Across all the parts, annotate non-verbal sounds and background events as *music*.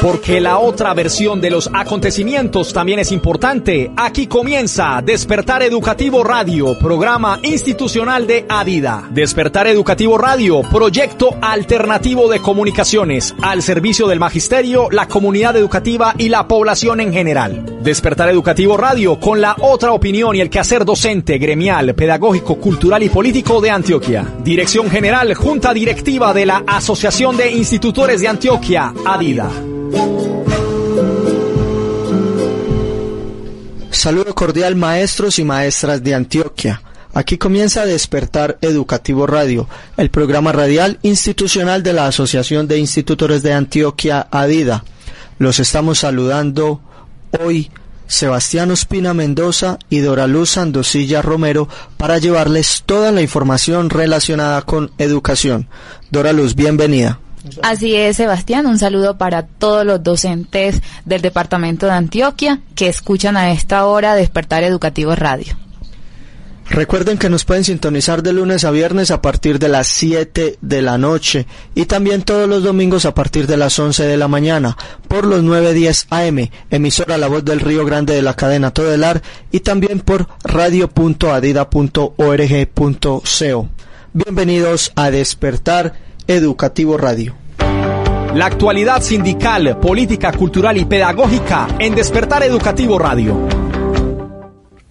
Porque la otra versión de los acontecimientos también es importante. Aquí comienza Despertar Educativo Radio, programa institucional de Adida. Despertar Educativo Radio, proyecto alternativo de comunicaciones al servicio del magisterio, la comunidad educativa y la población en general. Despertar Educativo Radio con la otra opinión y el quehacer docente, gremial, pedagógico, cultural y político de Antioquia. Dirección General, Junta Directiva de la Asociación de Institutores de Antioquia, Adida. Saludo cordial maestros y maestras de Antioquia. Aquí comienza Despertar Educativo Radio, el programa radial institucional de la Asociación de Institutores de Antioquia, ADIDA. Los estamos saludando hoy Sebastián Ospina Mendoza y Doraluz Andosilla Romero para llevarles toda la información relacionada con educación. Doraluz, bienvenida. Así es, Sebastián. Un saludo para todos los docentes del Departamento de Antioquia que escuchan a esta hora Despertar Educativo Radio. Recuerden que nos pueden sintonizar de lunes a viernes a partir de las 7 de la noche y también todos los domingos a partir de las 11 de la mañana por los 910 AM, emisora La Voz del Río Grande de la cadena Todelar y también por radio.adida.org.co. Bienvenidos a Despertar Educativo Radio. La actualidad sindical, política, cultural y pedagógica en Despertar Educativo Radio.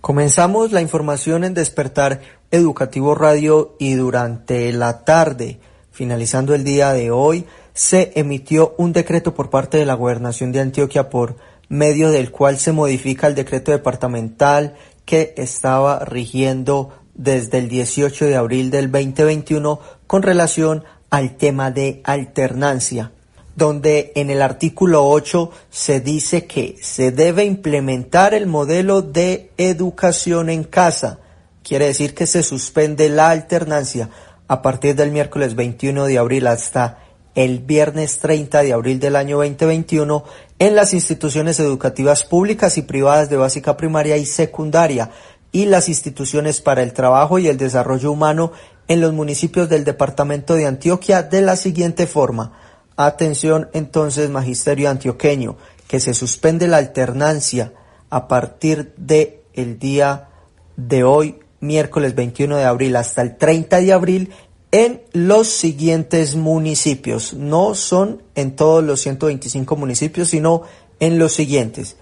Comenzamos la información en Despertar Educativo Radio y durante la tarde, finalizando el día de hoy, se emitió un decreto por parte de la Gobernación de Antioquia por medio del cual se modifica el decreto departamental que estaba rigiendo desde el 18 de abril del 2021 con relación al tema de alternancia, donde en el artículo 8 se dice que se debe implementar el modelo de educación en casa. Quiere decir que se suspende la alternancia a partir del miércoles 21 de abril hasta el viernes 30 de abril del año 2021 en las instituciones educativas públicas y privadas de básica primaria y secundaria y las instituciones para el trabajo y el desarrollo humano en los municipios del departamento de Antioquia de la siguiente forma. Atención entonces, magisterio antioqueño, que se suspende la alternancia a partir de el día de hoy, miércoles 21 de abril, hasta el 30 de abril, en los siguientes municipios. No son en todos los 125 municipios, sino en los siguientes.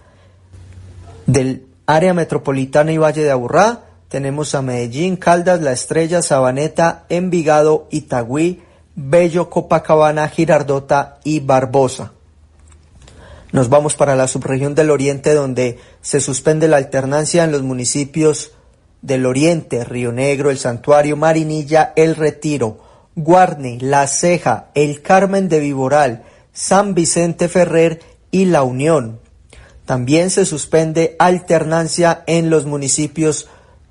Del área metropolitana y Valle de Aburrá, tenemos a Medellín, Caldas, La Estrella, Sabaneta, Envigado, Itagüí, Bello, Copacabana, Girardota y Barbosa. Nos vamos para la subregión del Oriente donde se suspende la alternancia en los municipios del Oriente, Río Negro, El Santuario, Marinilla, El Retiro, Guarne, La Ceja, El Carmen de Viboral, San Vicente Ferrer y La Unión. También se suspende alternancia en los municipios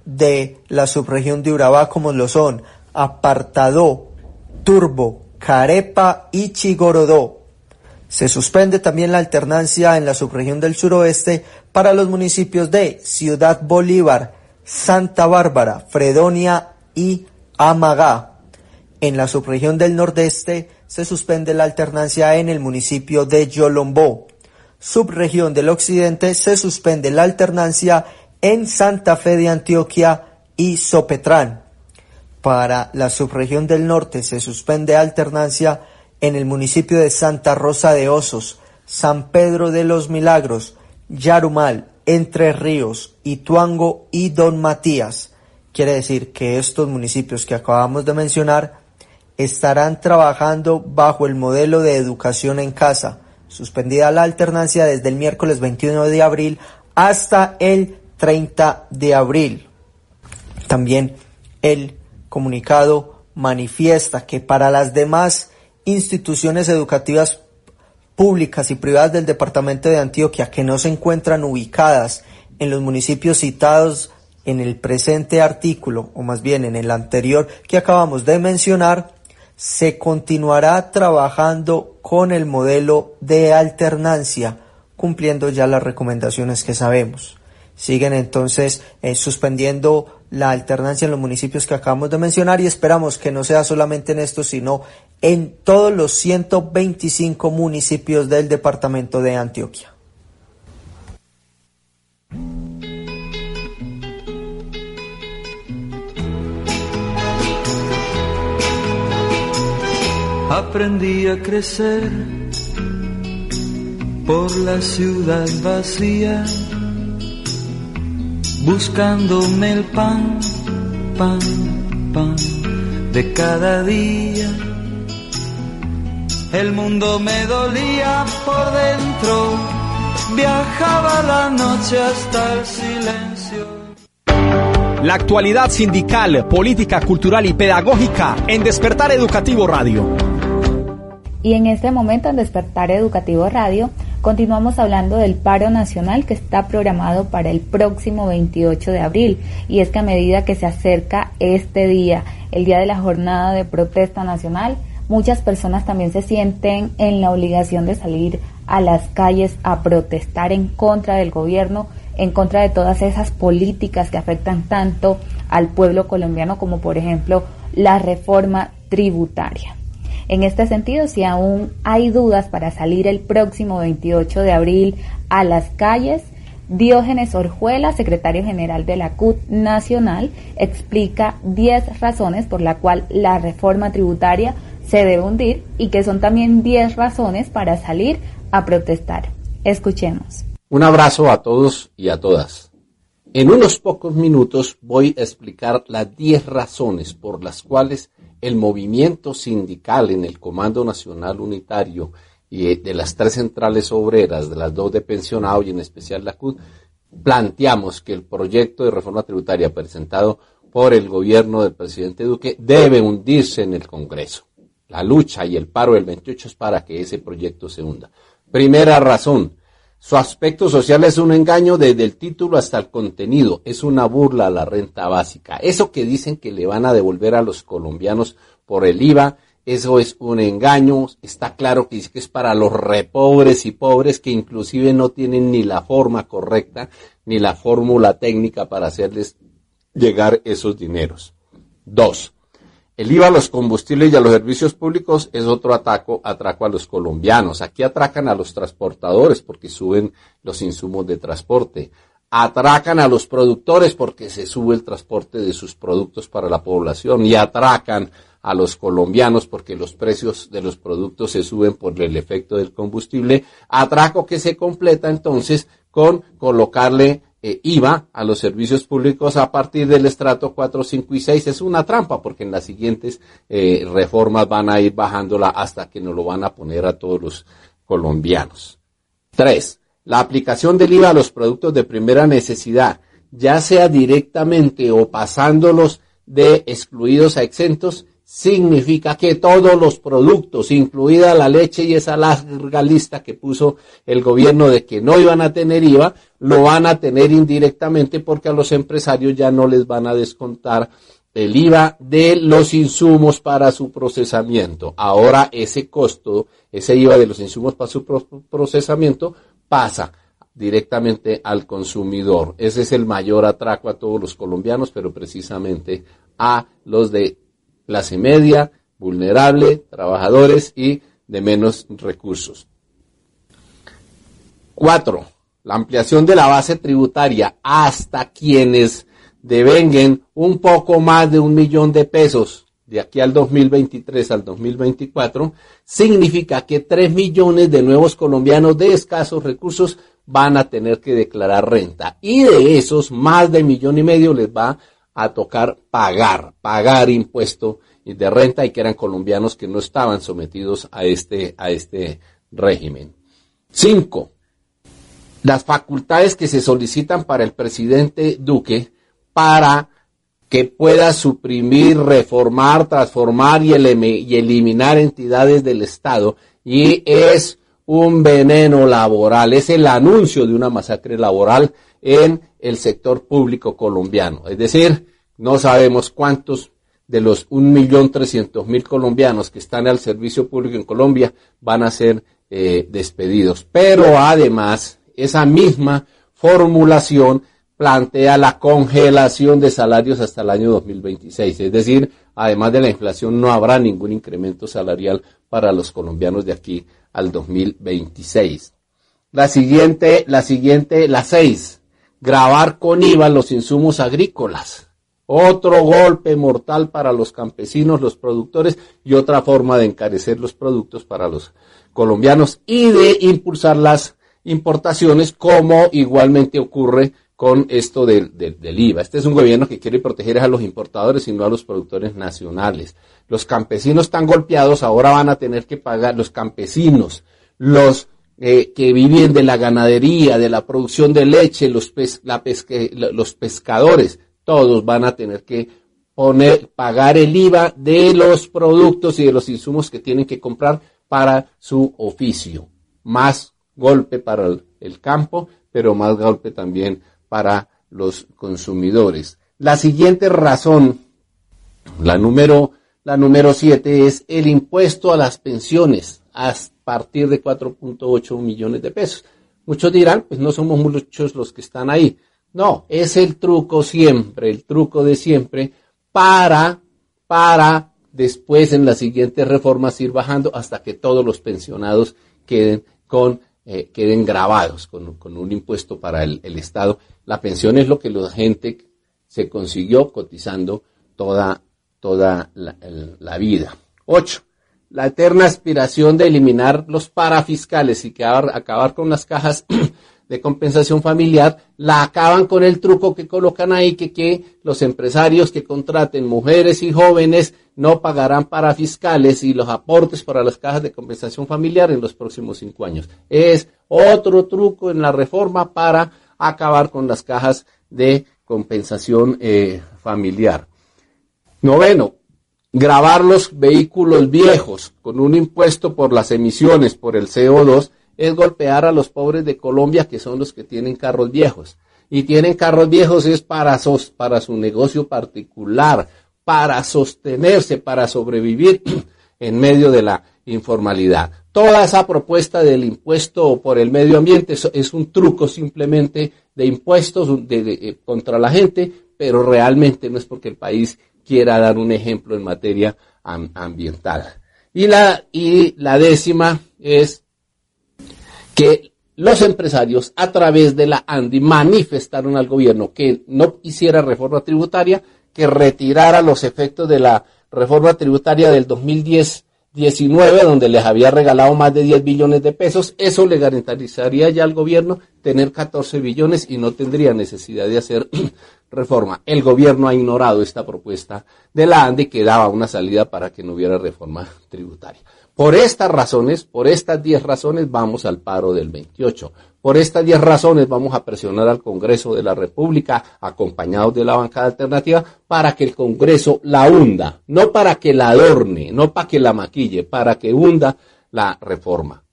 de la subregión de Urabá como lo son Apartadó, Turbo, Carepa y Chigorodó. Se suspende también la alternancia en la subregión del suroeste para los municipios de Ciudad Bolívar, Santa Bárbara, Fredonia y Amagá. En la subregión del nordeste se suspende la alternancia en el municipio de Yolombó. Subregión del occidente se suspende la alternancia en Santa Fe de Antioquia y Sopetrán. Para la subregión del norte se suspende alternancia en el municipio de Santa Rosa de Osos, San Pedro de los Milagros, Yarumal, Entre Ríos, Ituango y Don Matías. Quiere decir que estos municipios que acabamos de mencionar estarán trabajando bajo el modelo de educación en casa, suspendida la alternancia desde el miércoles 21 de abril hasta el 30 de abril. También el comunicado manifiesta que para las demás instituciones educativas públicas y privadas del departamento de Antioquia que no se encuentran ubicadas en los municipios citados en el presente artículo, o más bien en el anterior que acabamos de mencionar, se continuará trabajando con el modelo de alternancia, cumpliendo ya las recomendaciones que sabemos. Siguen entonces eh, suspendiendo la alternancia en los municipios que acabamos de mencionar y esperamos que no sea solamente en estos, sino en todos los 125 municipios del departamento de Antioquia. Aprendí a crecer por la ciudad vacía buscándome el pan, pan, pan de cada día. El mundo me dolía por dentro, viajaba la noche hasta el silencio. La actualidad sindical, política, cultural y pedagógica en Despertar Educativo Radio. Y en este momento en Despertar Educativo Radio Continuamos hablando del paro nacional que está programado para el próximo 28 de abril y es que a medida que se acerca este día, el día de la jornada de protesta nacional, muchas personas también se sienten en la obligación de salir a las calles a protestar en contra del gobierno, en contra de todas esas políticas que afectan tanto al pueblo colombiano como por ejemplo la reforma tributaria. En este sentido, si aún hay dudas para salir el próximo 28 de abril a las calles, Diógenes Orjuela, secretario general de la CUT Nacional, explica 10 razones por la cual la reforma tributaria se debe hundir y que son también 10 razones para salir a protestar. Escuchemos. Un abrazo a todos y a todas. En unos pocos minutos voy a explicar las 10 razones por las cuales el movimiento sindical en el Comando Nacional Unitario y de las tres centrales obreras, de las dos de pensionados y en especial la CUT, planteamos que el proyecto de reforma tributaria presentado por el gobierno del presidente Duque debe hundirse en el Congreso. La lucha y el paro del 28 es para que ese proyecto se hunda. Primera razón, su aspecto social es un engaño desde el título hasta el contenido, es una burla a la renta básica. Eso que dicen que le van a devolver a los colombianos por el IVA, eso es un engaño, está claro que es para los repobres y pobres que inclusive no tienen ni la forma correcta ni la fórmula técnica para hacerles llegar esos dineros. Dos, el IVA a los combustibles y a los servicios públicos es otro ataco, atraco a los colombianos. Aquí atracan a los transportadores porque suben los insumos de transporte. Atracan a los productores porque se sube el transporte de sus productos para la población y atracan a los colombianos porque los precios de los productos se suben por el efecto del combustible. Atraco que se completa entonces con colocarle eh, IVA a los servicios públicos a partir del estrato 4, 5 y 6 es una trampa porque en las siguientes eh, reformas van a ir bajándola hasta que nos lo van a poner a todos los colombianos. Tres, la aplicación del IVA a los productos de primera necesidad, ya sea directamente o pasándolos de excluidos a exentos, significa que todos los productos, incluida la leche y esa larga lista que puso el gobierno de que no iban a tener IVA, lo van a tener indirectamente porque a los empresarios ya no les van a descontar el IVA de los insumos para su procesamiento. Ahora ese costo, ese IVA de los insumos para su procesamiento pasa directamente al consumidor. Ese es el mayor atraco a todos los colombianos, pero precisamente a los de clase media, vulnerable, trabajadores y de menos recursos. Cuatro, la ampliación de la base tributaria hasta quienes devenguen un poco más de un millón de pesos de aquí al 2023 al 2024, significa que tres millones de nuevos colombianos de escasos recursos van a tener que declarar renta. Y de esos, más de millón y medio les va a tocar pagar, pagar impuesto de renta y que eran colombianos que no estaban sometidos a este, a este régimen. Cinco, las facultades que se solicitan para el presidente Duque para que pueda suprimir, reformar, transformar y, y eliminar entidades del Estado y es un veneno laboral, es el anuncio de una masacre laboral en el sector público colombiano. Es decir, no sabemos cuántos de los 1.300.000 colombianos que están al servicio público en Colombia van a ser eh, despedidos. Pero además, esa misma formulación plantea la congelación de salarios hasta el año 2026. Es decir, además de la inflación, no habrá ningún incremento salarial para los colombianos de aquí al 2026. La siguiente, la siguiente, la seis, grabar con IVA los insumos agrícolas. Otro golpe mortal para los campesinos, los productores y otra forma de encarecer los productos para los colombianos y de impulsar las importaciones como igualmente ocurre con esto del, IVA. Este es un gobierno que quiere proteger a los importadores y no a los productores nacionales. Los campesinos están golpeados, ahora van a tener que pagar, los campesinos, los eh, que viven de la ganadería, de la producción de leche, los, la los pescadores, todos van a tener que poner, pagar el IVA de los productos y de los insumos que tienen que comprar para su oficio. Más golpe para el campo, pero más golpe también para los consumidores. La siguiente razón, la número, la número siete es el impuesto a las pensiones a partir de 4.8 millones de pesos. Muchos dirán, pues no somos muchos los que están ahí. No, es el truco siempre, el truco de siempre para, para después en las siguientes reformas ir bajando hasta que todos los pensionados queden con eh, queden grabados con, un impuesto para el, Estado. La pensión es lo que la gente se consiguió cotizando toda, toda la, vida. Ocho, la eterna aspiración de eliminar los parafiscales y acabar con las cajas *clears throat* de compensación familiar, la acaban con el truco que colocan ahí, que, que los empresarios que contraten mujeres y jóvenes no pagarán para fiscales y los aportes para las cajas de compensación familiar en los próximos cinco años. Es otro truco en la reforma para acabar con las cajas de compensación eh, familiar. Noveno, grabar los vehículos viejos con un impuesto por las emisiones, por el CO2, es golpear a los pobres de Colombia, que son los que tienen carros viejos. Y tienen carros viejos es para, para su negocio particular, para sostenerse, para sobrevivir *clears throat* en medio de la informalidad. Toda esa propuesta del impuesto por el medio ambiente es, un truco simplemente de impuestos eh, contra la gente, pero realmente no es porque el país quiera dar un ejemplo en materia ambiental. Y la, y la décima es que los empresarios a través de la ANDI manifestaron al gobierno que no hiciera reforma tributaria, que retirara los efectos de la reforma tributaria del 2010 19, donde les había regalado más de 10 billones de pesos, eso le garantizaría ya al gobierno tener 14 billones y no tendría necesidad de hacer *clears throat* reforma. El gobierno ha ignorado esta propuesta de la ANDI que daba una salida para que no hubiera reforma tributaria. Por estas razones, por estas 10 razones vamos al paro del 28. Por estas 10 razones vamos a presionar al Congreso de la República, acompañados de la bancada alternativa, para que el Congreso la hunda, no para que la adorne, no para que la maquille, para que hunda la reforma.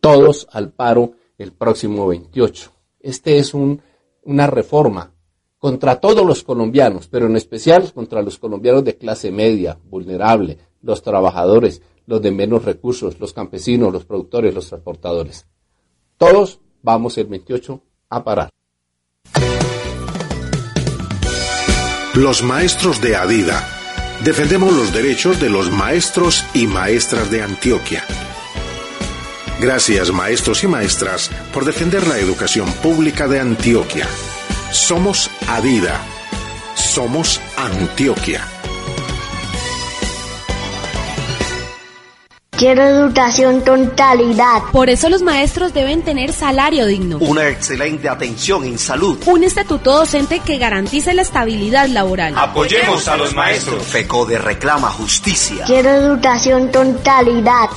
Todos al paro el próximo 28. Este es un, una reforma contra todos los colombianos, pero en especial contra los colombianos de clase media, vulnerable, los trabajadores, los de menos recursos, los campesinos, los productores, los transportadores. Todos vamos el 28 a parar. Los maestros de Adida. Defendemos los derechos de los maestros y maestras de Antioquia. Gracias maestros y maestras por defender la educación pública de Antioquia. Somos Adida. Somos Antioquia. Quiero educación con calidad. Por eso los maestros deben tener salario digno. Una excelente atención en salud. Un estatuto docente que garantice la estabilidad laboral. Apoyemos a los maestros. FECODE reclama justicia. Quiero educación con calidad.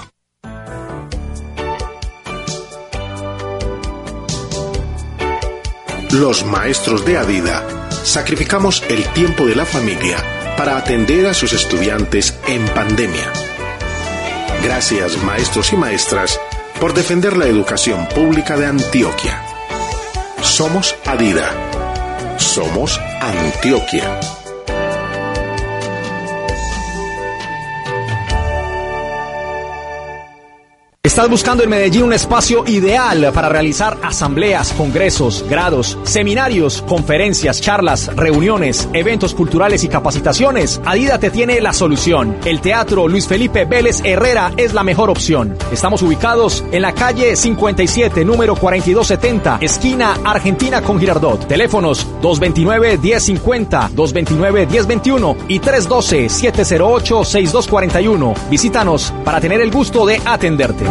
Los maestros de Adida sacrificamos el tiempo de la familia para atender a sus estudiantes en pandemia Gracias, maestros y maestras, por defender la educación pública de Antioquia. Somos Adida. Somos Antioquia. ¿Estás buscando en Medellín un espacio ideal para realizar asambleas, congresos, grados, seminarios, conferencias, charlas, reuniones, eventos culturales y capacitaciones? Adida te tiene la solución. El Teatro Luis Felipe Vélez Herrera es la mejor opción. Estamos ubicados en la calle 57, número 4270, esquina Argentina con Girardot. Teléfonos 229-1050, 229-1021 y 312-708-6241. Visítanos para tener el gusto de atenderte.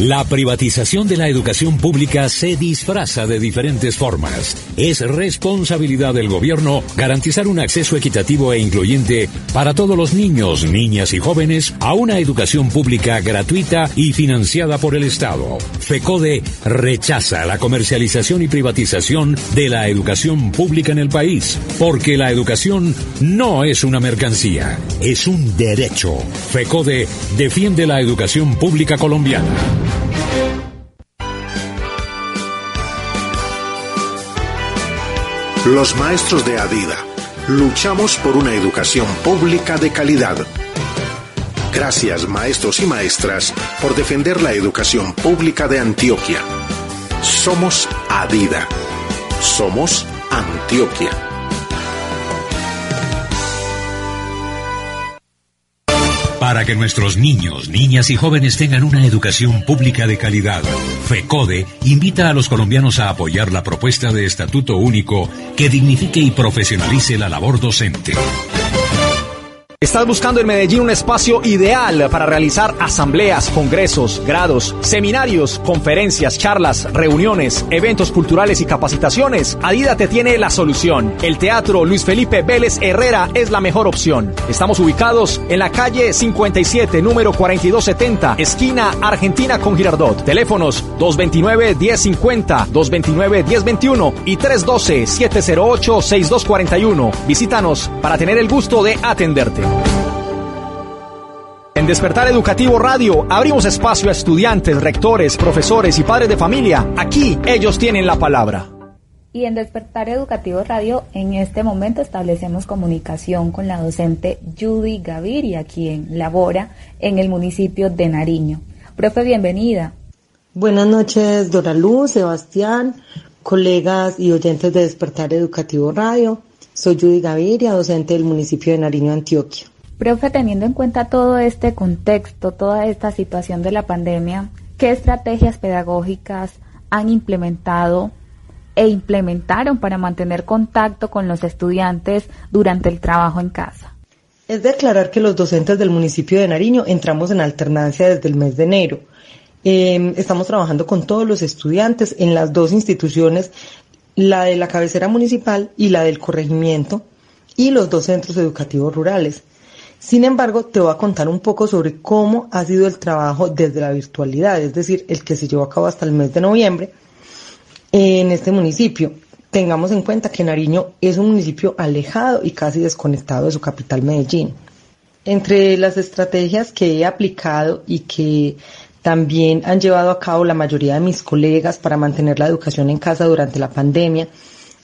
La privatización de la educación pública se disfraza de diferentes formas. Es responsabilidad del gobierno garantizar un acceso equitativo e incluyente para todos los niños, niñas y jóvenes a una educación pública gratuita y financiada por el Estado. FECODE rechaza la comercialización y privatización de la educación pública en el país, porque la educación no es una mercancía, es un derecho. FECODE defiende la educación pública colombiana. Los maestros de Adida luchamos por una educación pública de calidad. Gracias maestros y maestras por defender la educación pública de Antioquia. Somos Adida. Somos Antioquia. Para que nuestros niños, niñas y jóvenes tengan una educación pública de calidad, FECODE invita a los colombianos a apoyar la propuesta de estatuto único que dignifique y profesionalice la labor docente. ¿Estás buscando en Medellín un espacio ideal para realizar asambleas, congresos, grados, seminarios, conferencias, charlas, reuniones, eventos culturales y capacitaciones? Adida te tiene la solución. El Teatro Luis Felipe Vélez Herrera es la mejor opción. Estamos ubicados en la calle 57, número 4270, esquina Argentina con Girardot. Teléfonos 229-1050, 229-1021 y 312-708-6241. Visítanos para tener el gusto de atenderte. En Despertar Educativo Radio abrimos espacio a estudiantes, rectores, profesores y padres de familia. Aquí ellos tienen la palabra. Y en Despertar Educativo Radio en este momento establecemos comunicación con la docente Judy Gaviria, quien labora en el municipio de Nariño. Profe, bienvenida. Buenas noches, Dora Luz, Sebastián, colegas y oyentes de Despertar Educativo Radio. Soy Judy Gaviria, docente del municipio de Nariño, Antioquia. Profe, teniendo en cuenta todo este contexto, toda esta situación de la pandemia, ¿qué estrategias pedagógicas han implementado e implementaron para mantener contacto con los estudiantes durante el trabajo en casa? Es declarar que los docentes del municipio de Nariño entramos en alternancia desde el mes de enero. Eh, estamos trabajando con todos los estudiantes en las dos instituciones, la de la cabecera municipal y la del corregimiento, y los dos centros educativos rurales. Sin embargo, te voy a contar un poco sobre cómo ha sido el trabajo desde la virtualidad, es decir, el que se llevó a cabo hasta el mes de noviembre en este municipio. Tengamos en cuenta que Nariño es un municipio alejado y casi desconectado de su capital Medellín. Entre las estrategias que he aplicado y que también han llevado a cabo la mayoría de mis colegas para mantener la educación en casa durante la pandemia,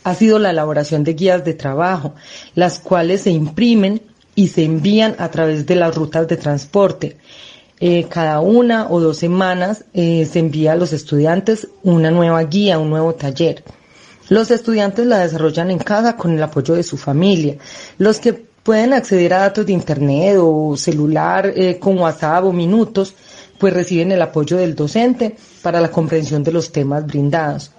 ha sido la elaboración de guías de trabajo, las cuales se imprimen y se envían a través de las rutas de transporte. Eh, cada una o dos semanas eh, se envía a los estudiantes una nueva guía, un nuevo taller. Los estudiantes la desarrollan en casa con el apoyo de su familia. Los que pueden acceder a datos de internet o celular eh, con WhatsApp o minutos, pues reciben el apoyo del docente para la comprensión de los temas brindados.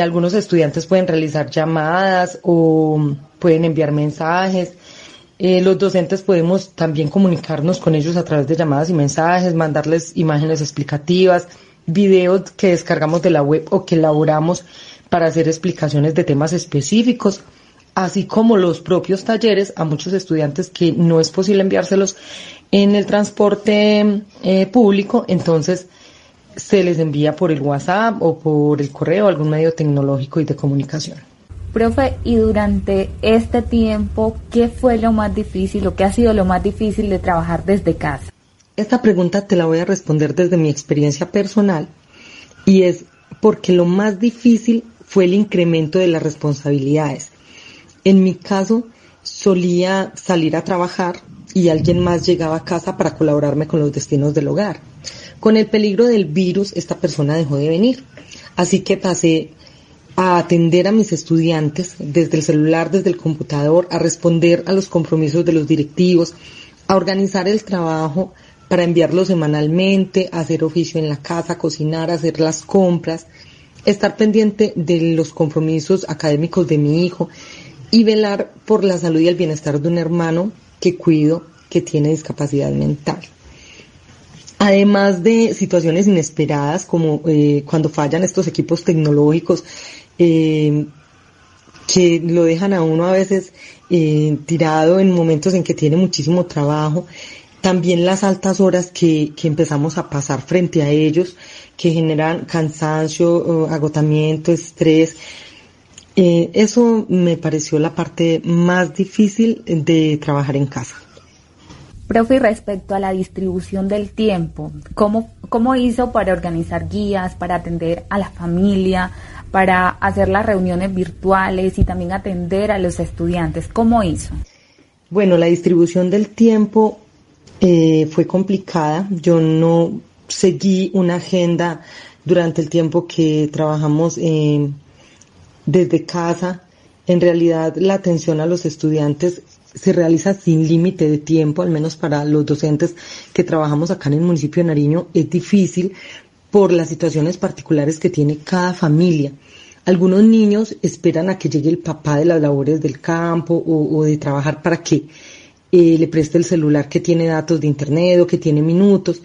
algunos estudiantes pueden realizar llamadas o pueden enviar mensajes eh, los docentes podemos también comunicarnos con ellos a través de llamadas y mensajes, mandarles imágenes explicativas, videos que descargamos de la web o que elaboramos para hacer explicaciones de temas específicos, así como los propios talleres a muchos estudiantes que no es posible enviárselos en el transporte eh, público, entonces se les envía por el WhatsApp o por el correo, algún medio tecnológico y de comunicación. Profe, y durante este tiempo, ¿qué fue lo más difícil o qué ha sido lo más difícil de trabajar desde casa? Esta pregunta te la voy a responder desde mi experiencia personal y es porque lo más difícil fue el incremento de las responsabilidades. En mi caso solía salir a trabajar y alguien más llegaba a casa para colaborarme con los destinos del hogar. Con el peligro del virus, esta persona dejó de venir. Así que pasé a atender a mis estudiantes desde el celular, desde el computador, a responder a los compromisos de los directivos, a organizar el trabajo para enviarlo semanalmente, a hacer oficio en la casa, cocinar, hacer las compras, estar pendiente de los compromisos académicos de mi hijo y velar por la salud y el bienestar de un hermano que cuido que tiene discapacidad mental. Además de situaciones inesperadas como eh, cuando fallan estos equipos tecnológicos eh, que lo dejan a uno a veces eh, tirado en momentos en que tiene muchísimo trabajo, también las altas horas que, que empezamos a pasar frente a ellos, que generan cansancio, agotamiento, estrés. Eh, eso me pareció la parte más difícil de trabajar en casa. Profe, respecto a la distribución del tiempo, ¿cómo, ¿cómo hizo para organizar guías, para atender a la familia, para hacer las reuniones virtuales y también atender a los estudiantes? ¿Cómo hizo? Bueno, la distribución del tiempo eh, fue complicada. Yo no seguí una agenda durante el tiempo que trabajamos eh, desde casa. En realidad, la atención a los estudiantes se realiza sin límite de tiempo, al menos para los docentes que trabajamos acá en el municipio de Nariño, es difícil por las situaciones particulares que tiene cada familia. Algunos niños esperan a que llegue el papá de las labores del campo o, de trabajar para que eh, le preste el celular que tiene datos de internet o que tiene minutos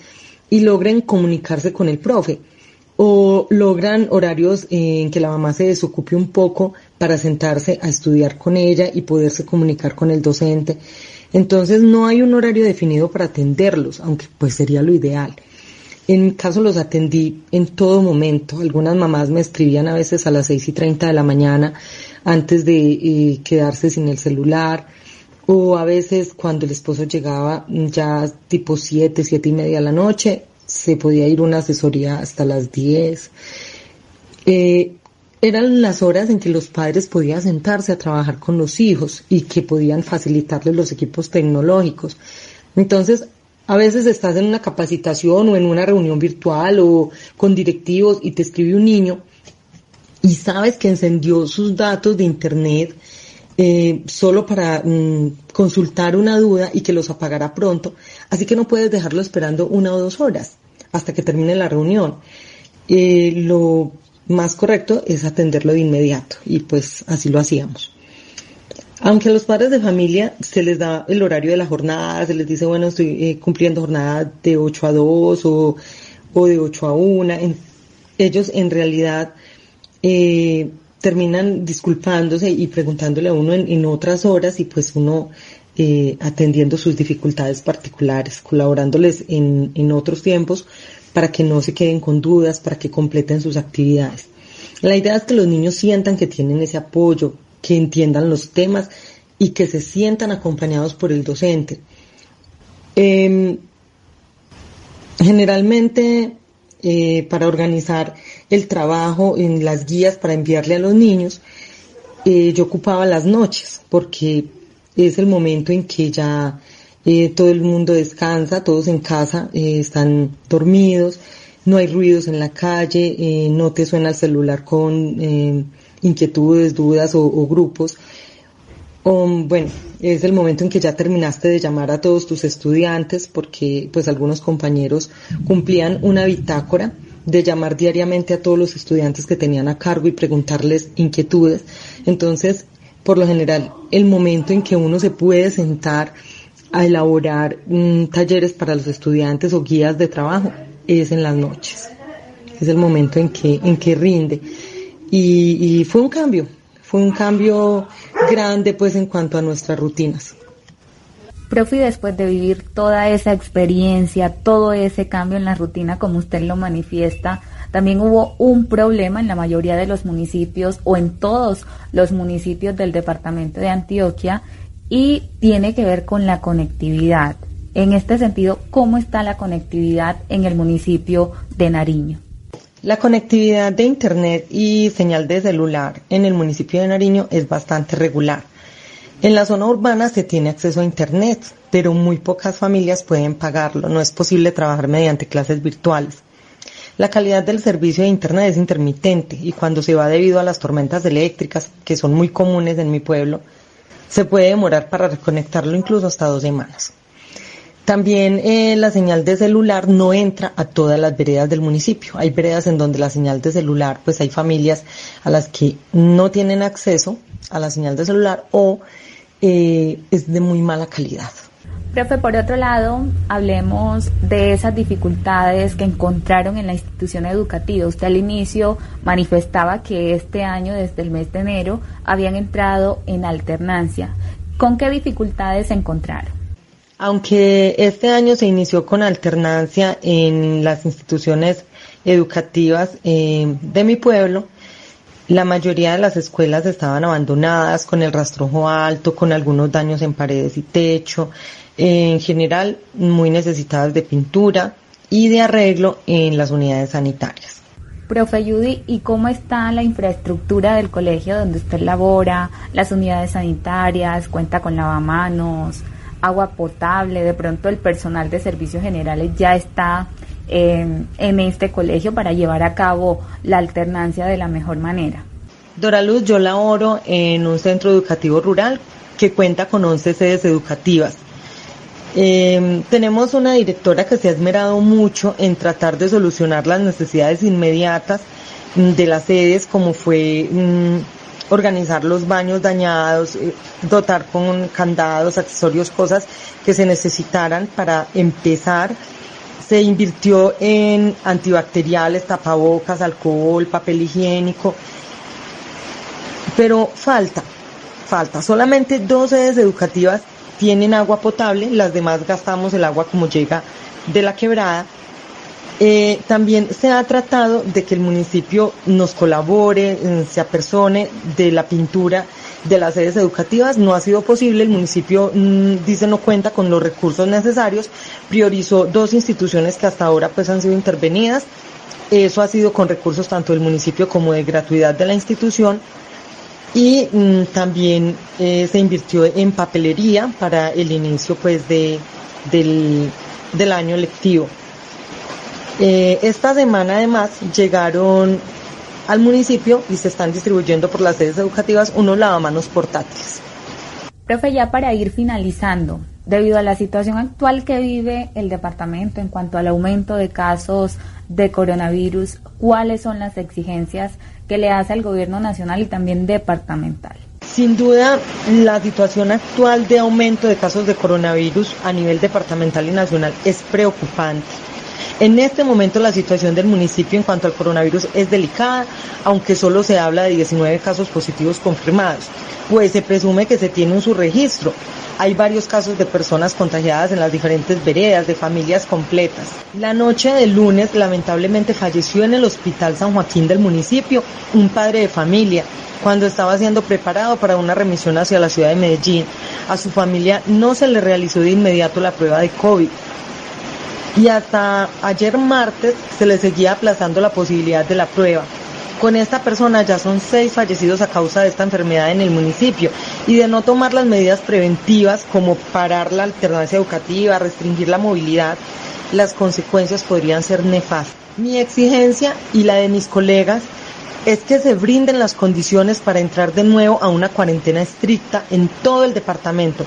y logren comunicarse con el profe o logran horarios en que la mamá se desocupe un poco para sentarse a estudiar con ella y poderse comunicar con el docente. Entonces no hay un horario definido para atenderlos, aunque pues sería lo ideal. En mi caso los atendí en todo momento. Algunas mamás me escribían a veces a las seis y treinta de la mañana antes de eh, quedarse sin el celular. O a veces cuando el esposo llegaba ya tipo siete, siete y media de la noche, se podía ir una asesoría hasta las diez. Eh, eran las horas en que los padres podían sentarse a trabajar con los hijos y que podían facilitarles los equipos tecnológicos. Entonces, a veces estás en una capacitación o en una reunión virtual o con directivos y te escribe un niño y sabes que encendió sus datos de internet eh, solo para mm, consultar una duda y que los apagará pronto, así que no puedes dejarlo esperando una o dos horas hasta que termine la reunión. Eh, lo más correcto es atenderlo de inmediato y pues así lo hacíamos. Aunque a los padres de familia se les da el horario de la jornada, se les dice, bueno, estoy eh, cumpliendo jornada de 8 a 2 o, de 8 a 1, ellos en realidad eh, terminan disculpándose y preguntándole a uno en, otras horas y pues uno eh, atendiendo sus dificultades particulares, colaborándoles en, en otros tiempos para que no se queden con dudas, para que completen sus actividades. La idea es que los niños sientan que tienen ese apoyo, que entiendan los temas y que se sientan acompañados por el docente. Em, generalmente, eh, para organizar el trabajo en las guías para enviarle a los niños, eh, yo ocupaba las noches, porque es el momento en que ya eh, todo el mundo descansa, todos en casa están dormidos, no hay ruidos en la calle, no te suena el celular con inquietudes, dudas o, grupos. bueno, es el momento en que ya terminaste de llamar a todos tus estudiantes porque pues algunos compañeros cumplían una bitácora de llamar diariamente a todos los estudiantes que tenían a cargo y preguntarles inquietudes. Entonces, por lo general, el momento en que uno se puede sentar a elaborar mm, talleres para los estudiantes o guías de trabajo es en las noches. Es el momento en que, en que rinde. Y, fue un cambio, fue un cambio grande pues en cuanto a nuestras rutinas. Profe, después de vivir toda esa experiencia, todo ese cambio en la rutina como usted lo manifiesta, también hubo un problema en la mayoría de los municipios o en todos los municipios del departamento de Antioquia y tiene que ver con la conectividad. En este sentido, ¿cómo está la conectividad en el municipio de Nariño? La conectividad de Internet y señal de celular en el municipio de Nariño es bastante regular. En la zona urbana se tiene acceso a Internet, pero muy pocas familias pueden pagarlo. No es posible trabajar mediante clases virtuales. La calidad del servicio de Internet es intermitente y cuando se va debido a las tormentas eléctricas, que son muy comunes en mi pueblo, se puede demorar para reconectarlo incluso hasta dos semanas. También eh, la señal de celular no entra a todas las veredas del municipio. Hay veredas en donde la señal de celular, pues hay familias a las que no tienen acceso a la señal de celular o eh, es de muy mala calidad. Profe, por otro lado, hablemos de esas dificultades que encontraron en la institución educativa. Usted al inicio manifestaba que este año, desde el mes de enero, habían entrado en alternancia. ¿Con qué dificultades se encontraron? Aunque este año se inició con alternancia en las instituciones educativas eh, de mi pueblo, la mayoría de las escuelas estaban abandonadas, con el rastrojo alto, con algunos daños en paredes y techo, en general muy necesitadas de pintura y de arreglo en las unidades sanitarias. Profe Judy, ¿y cómo está la infraestructura del colegio donde usted labora? Las unidades sanitarias, cuenta con lavamanos, agua potable, de pronto el personal de servicios generales ya está en, este colegio para llevar a cabo la alternancia de la mejor manera. Dora Luz, yo laboro en un centro educativo rural que cuenta con 11 sedes educativas. Em, tenemos una directora que se ha esmerado mucho en tratar de solucionar las necesidades inmediatas de las sedes, como fue mm, organizar los baños dañados, eh, dotar con candados, accesorios, cosas que se necesitaran para empezar. Se invirtió en antibacteriales, tapabocas, alcohol, papel higiénico, pero falta, falta. Solamente dos sedes educativas tienen agua potable, las demás gastamos el agua como llega de la quebrada eh, también se ha tratado de que el municipio nos colabore, eh, se apersone de la pintura de las sedes educativas. No ha sido posible, el municipio mm, dice no cuenta con los recursos necesarios, priorizó dos instituciones que hasta ahora pues han sido intervenidas. Eso ha sido con recursos tanto del municipio como de gratuidad de la institución. Y mm, también eh, se invirtió en papelería para el inicio pues de, del, del año lectivo. Eh, esta semana además llegaron al municipio y se están distribuyendo por las sedes educativas unos lavamanos portátiles. Profe, ya para ir finalizando, debido a la situación actual que vive el departamento en cuanto al aumento de casos de coronavirus, ¿cuáles son las exigencias que le hace el gobierno nacional y también departamental? Sin duda, la situación actual de aumento de casos de coronavirus a nivel departamental y nacional es preocupante en este momento la situación del municipio en cuanto al coronavirus es delicada, aunque solo se habla de 19 casos positivos confirmados, pues se presume que se tiene un subregistro. Hay varios casos de personas contagiadas en las diferentes veredas, de familias completas. La noche del lunes lamentablemente falleció en el Hospital San Joaquín del municipio un padre de familia cuando estaba siendo preparado para una remisión hacia la ciudad de Medellín. A su familia no se le realizó de inmediato la prueba de COVID y hasta ayer martes se le seguía aplazando la posibilidad de la prueba. Con esta persona ya son seis fallecidos a causa de esta enfermedad en el municipio y de no tomar las medidas preventivas como parar la alternancia educativa, restringir la movilidad, las consecuencias podrían ser nefastas. Mi exigencia y la de mis colegas es que se brinden las condiciones para entrar de nuevo a una cuarentena estricta en todo el departamento,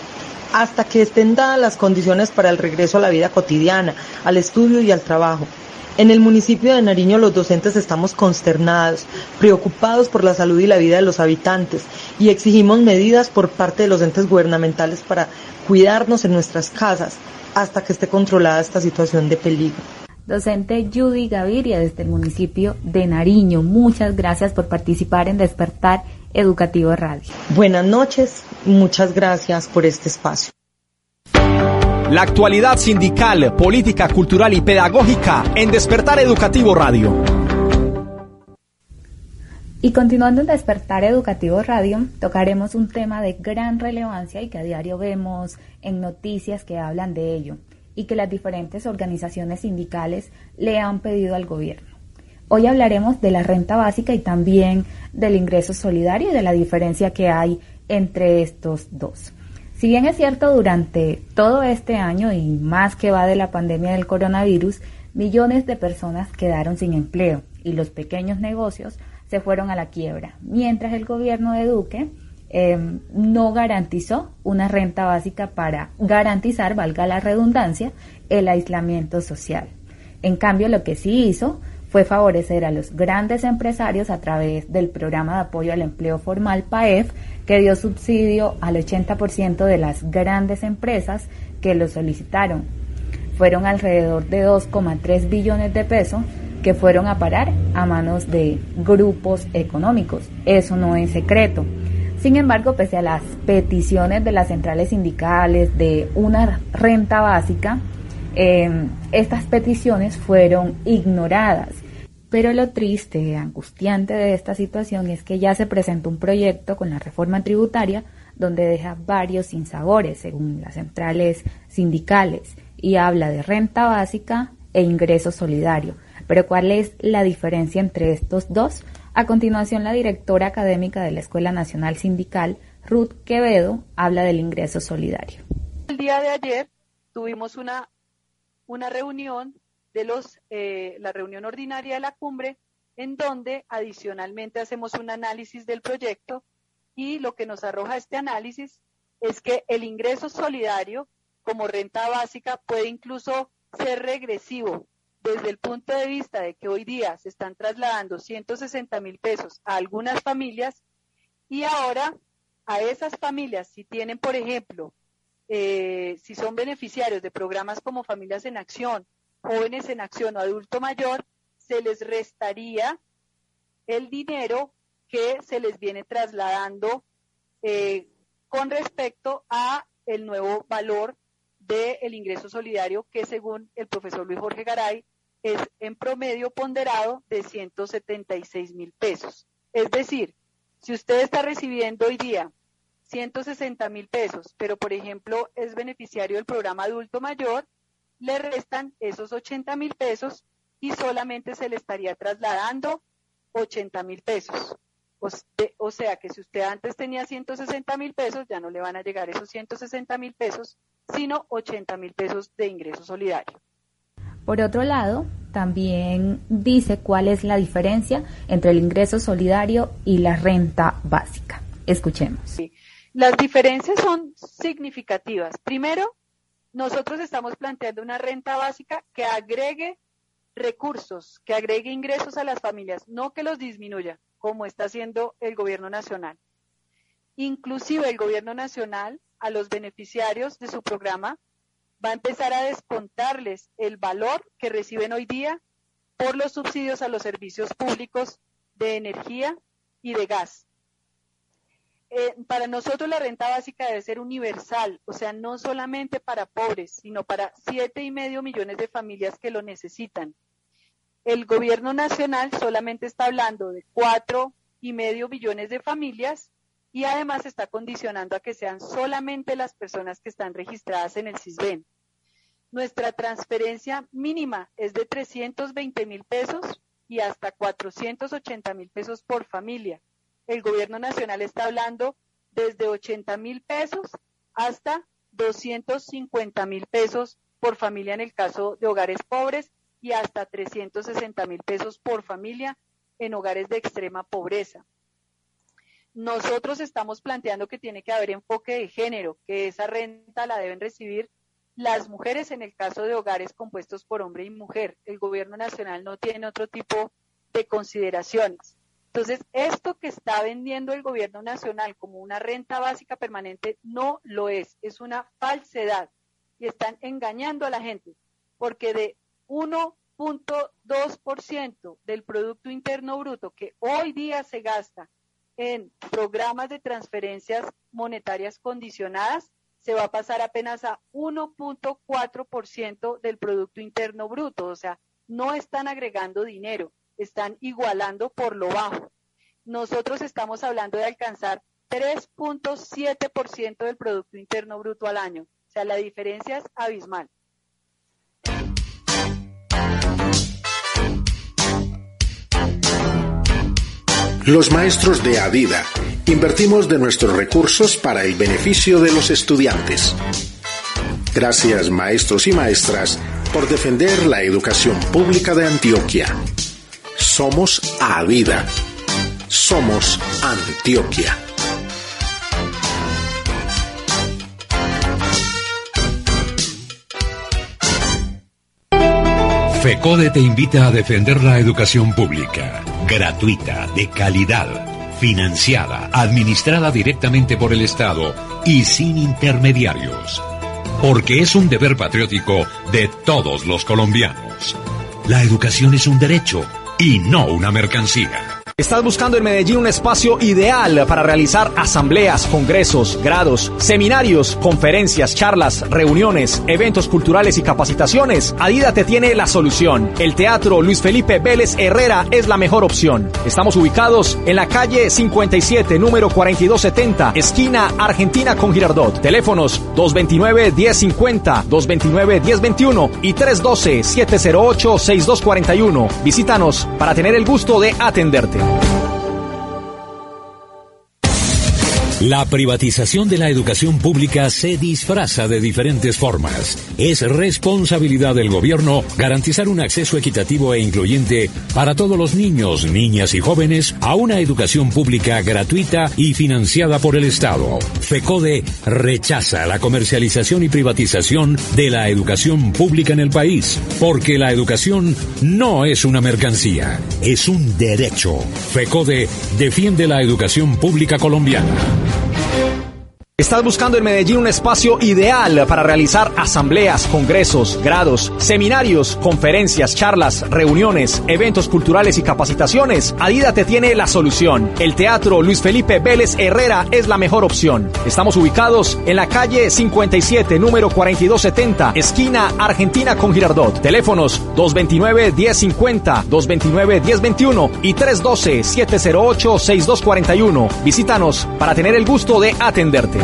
hasta que estén dadas las condiciones para el regreso a la vida cotidiana, al estudio y al trabajo. En el municipio de Nariño los docentes estamos consternados, preocupados por la salud y la vida de los habitantes y exigimos medidas por parte de los entes gubernamentales para cuidarnos en nuestras casas hasta que esté controlada esta situación de peligro. Docente Judy Gaviria desde el municipio de Nariño, muchas gracias por participar en Despertar Educativo Radio. Buenas noches, muchas gracias por este espacio. La actualidad sindical, política, cultural y pedagógica en Despertar Educativo Radio. Y continuando en Despertar Educativo Radio, tocaremos un tema de gran relevancia y que a diario vemos en noticias que hablan de ello y que las diferentes organizaciones sindicales le han pedido al gobierno. Hoy hablaremos de la renta básica y también del ingreso solidario y de la diferencia que hay entre estos dos. Si bien es cierto, durante todo este año y más que va de la pandemia del coronavirus, millones de personas quedaron sin empleo y los pequeños negocios se fueron a la quiebra, mientras el gobierno de Duque em, no garantizó una renta básica para garantizar, valga la redundancia, el aislamiento social. En cambio, lo que sí hizo fue favorecer a los grandes empresarios a través del programa de apoyo al empleo formal PAEF, que dio subsidio al 80% de las grandes empresas que lo solicitaron. Fueron alrededor de 2,3 billones de pesos que fueron a parar a manos de grupos económicos. Eso no es secreto. Sin embargo, pese a las peticiones de las centrales sindicales de una renta básica, eh, estas peticiones fueron ignoradas pero lo triste, angustiante de esta situación es que ya se presentó un proyecto con la reforma tributaria donde deja varios sinsabores según las centrales sindicales y habla de renta básica e ingreso solidario. Pero ¿cuál es la diferencia entre estos dos? A continuación, la directora académica de la Escuela Nacional Sindical, Ruth Quevedo, habla del ingreso solidario. El día de ayer tuvimos una, una reunión de los, eh, la reunión ordinaria de la cumbre, en donde adicionalmente hacemos un análisis del proyecto y lo que nos arroja este análisis es que el ingreso solidario como renta básica puede incluso ser regresivo. Desde el punto de vista de que hoy día se están trasladando 160 mil pesos a algunas familias y ahora a esas familias, si tienen, por ejemplo, eh, si son beneficiarios de programas como Familias en Acción jóvenes en acción o adulto mayor, se les restaría el dinero que se les viene trasladando eh, con respecto a el nuevo valor del ingreso solidario que según el profesor Luis Jorge Garay es en promedio ponderado de 176 mil pesos. Es decir, si usted está recibiendo hoy día 160 mil pesos, pero por ejemplo es beneficiario del programa adulto mayor, le restan esos 80 mil pesos y solamente se le estaría trasladando 80 mil pesos. O, sea que si usted antes tenía 160 mil pesos, ya no le van a llegar esos 160 mil pesos, sino 80 mil pesos de ingreso solidario. Por otro lado, también dice cuál es la diferencia entre el ingreso solidario y la renta básica. Escuchemos. Las diferencias son significativas. Primero, nosotros estamos planteando una renta básica que agregue recursos, que agregue ingresos a las familias, no que los disminuya, como está haciendo el gobierno nacional. Inclusive el gobierno nacional a los beneficiarios de su programa va a empezar a descontarles el valor que reciben hoy día por los subsidios a los servicios públicos de energía y de gas. Eh, para nosotros la renta básica debe ser universal, o sea, no solamente para pobres, sino para siete y medio millones de familias que lo necesitan. El gobierno nacional solamente está hablando de cuatro y medio billones de familias y además está condicionando a que sean solamente las personas que están registradas en el CISBEN. Nuestra transferencia mínima es de 320 mil pesos y hasta 480 mil pesos por familia el gobierno nacional está hablando desde 80 mil pesos hasta 250 mil pesos por familia en el caso de hogares pobres y hasta 360 mil pesos por familia en hogares de extrema pobreza. Nosotros estamos planteando que tiene que haber enfoque de género, que esa renta la deben recibir las mujeres en el caso de hogares compuestos por hombre y mujer. El gobierno nacional no tiene otro tipo de consideraciones. Entonces, esto que está vendiendo el gobierno nacional como una renta básica permanente no lo es, es una falsedad. Y están engañando a la gente, porque de 1.2% del Producto Interno Bruto que hoy día se gasta en programas de transferencias monetarias condicionadas, se va a pasar apenas a 1.4% del Producto Interno Bruto, o sea, no están agregando dinero están igualando por lo bajo. Nosotros estamos hablando de alcanzar 3.7% del Producto Interno Bruto al año. O sea, la diferencia es abismal. Los maestros de Adida invertimos de nuestros recursos para el beneficio de los estudiantes. Gracias maestros y maestras por defender la educación pública de Antioquia. Somos Adida. Somos Antioquia. FECODE te invita a defender la educación pública, gratuita, de calidad, financiada, administrada directamente por el Estado y sin intermediarios. Porque es un deber patriótico de todos los colombianos. La educación es un derecho y no una mercancía. ¿Estás buscando en Medellín un espacio ideal para realizar asambleas, congresos, grados, seminarios, conferencias, charlas, reuniones, eventos culturales y capacitaciones? Adida te tiene la solución. El Teatro Luis Felipe Vélez Herrera es la mejor opción. Estamos ubicados en la calle 57, número 4270, esquina Argentina con Girardot. Teléfonos 229-1050, 229-1021 y 312-708-6241. Visítanos para tener el gusto de atenderte. Bye. La privatización de la educación pública se disfraza de diferentes formas. Es responsabilidad del gobierno garantizar un acceso equitativo e incluyente para todos los niños, niñas y jóvenes a una educación pública gratuita y financiada por el Estado. FECODE rechaza la comercialización y privatización de la educación pública en el país, porque la educación no es una mercancía, es un derecho. FECODE defiende la educación pública colombiana. ¿Estás buscando en Medellín un espacio ideal para realizar asambleas, congresos, grados, seminarios, conferencias, charlas, reuniones, eventos culturales y capacitaciones? Adida te tiene la solución. El Teatro Luis Felipe Vélez Herrera es la mejor opción. Estamos ubicados en la calle 57, número 4270, esquina Argentina con Girardot. Teléfonos 229-1050, 229-1021 y 312-708-6241. Visítanos para tener el gusto de atenderte.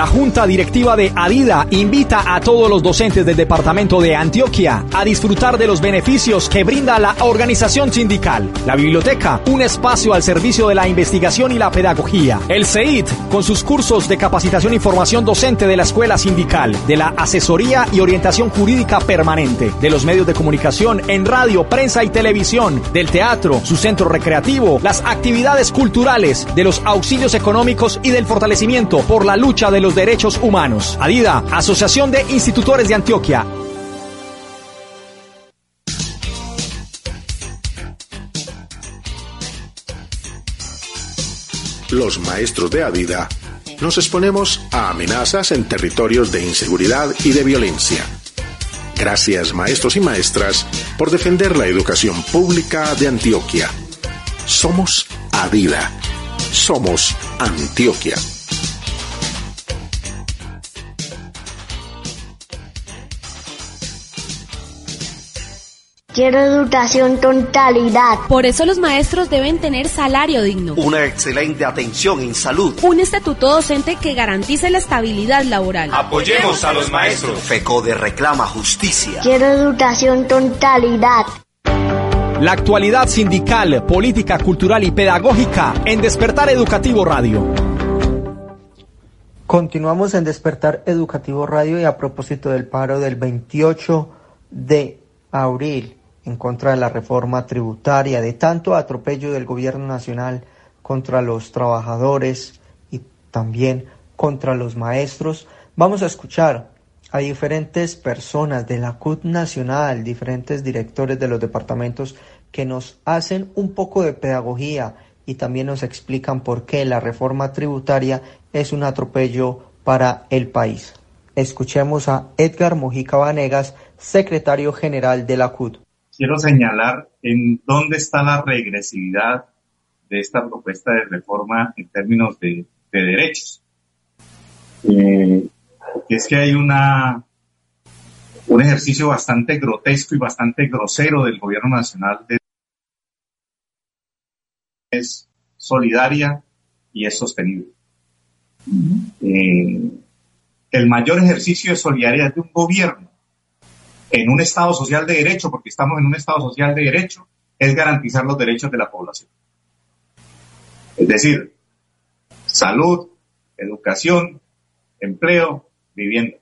La Junta Directiva de Adida invita a todos los docentes del Departamento de Antioquia a disfrutar de los beneficios que brinda la organización sindical. La biblioteca, un espacio al servicio de la investigación y la pedagogía. El CEIT, con sus cursos de capacitación y formación docente de la escuela sindical, de la asesoría y orientación jurídica permanente, de los medios de comunicación en radio, prensa y televisión, del teatro, su centro recreativo, las actividades culturales, de los auxilios económicos y del fortalecimiento por la lucha de los derechos humanos. Adida, Asociación de Institutores de Antioquia. Los maestros de Adida nos exponemos a amenazas en territorios de inseguridad y de violencia. Gracias maestros y maestras por defender la educación pública de Antioquia. Somos Adida. Somos Antioquia. Quiero educación con calidad. Por eso los maestros deben tener salario digno. Una excelente atención en salud. Un estatuto docente que garantice la estabilidad laboral. Apoyemos a los maestros. FECODE reclama justicia. Quiero educación con calidad. La actualidad sindical, política, cultural y pedagógica en Despertar Educativo Radio. Continuamos en Despertar Educativo Radio y a propósito del paro del 28 de abril en contra de la reforma tributaria, de tanto atropello del gobierno nacional contra los trabajadores y también contra los maestros. Vamos a escuchar a diferentes personas de la CUT nacional, diferentes directores de los departamentos que nos hacen un poco de pedagogía y también nos explican por qué la reforma tributaria es un atropello para el país. Escuchemos a Edgar Mojica Vanegas, secretario general de la CUT quiero señalar en dónde está la regresividad de esta propuesta de reforma en términos de, derechos. Eh, es que hay una un ejercicio bastante grotesco y bastante grosero del gobierno nacional de es solidaria y es sostenible. Eh, el mayor ejercicio de solidaridad de un gobierno en un Estado social de derecho, porque estamos en un Estado social de derecho, es garantizar los derechos de la población. Es decir, salud, educación, empleo, vivienda.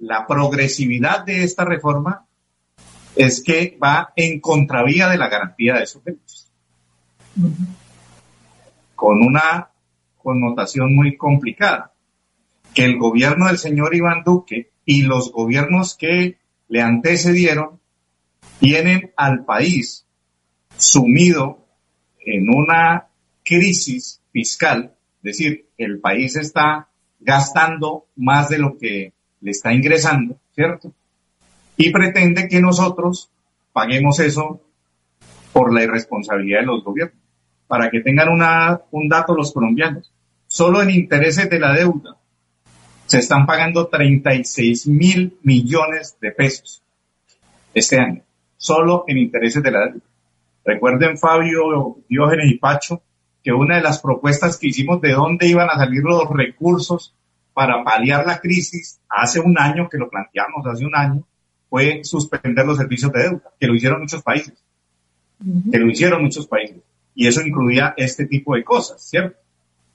La progresividad de esta reforma es que va en contravía de la garantía de esos derechos. Con una connotación muy complicada. Que el gobierno del señor Iván Duque y los gobiernos que le antecedieron tienen al país sumido en una crisis fiscal, es decir, el país está gastando más de lo que le está ingresando, ¿cierto? Y pretende que nosotros paguemos eso por la irresponsabilidad de los gobiernos. Para que tengan una, un dato los colombianos, solo en intereses de la deuda se están pagando 36 mil millones de pesos este año, solo en intereses de la deuda. Recuerden, Fabio, Diógenes y Pacho, que una de las propuestas que hicimos de dónde iban a salir los recursos para paliar la crisis hace un año, que lo planteamos hace un año, fue suspender los servicios de deuda, que lo hicieron muchos países, que lo hicieron muchos países. Y eso incluía este tipo de cosas, ¿cierto?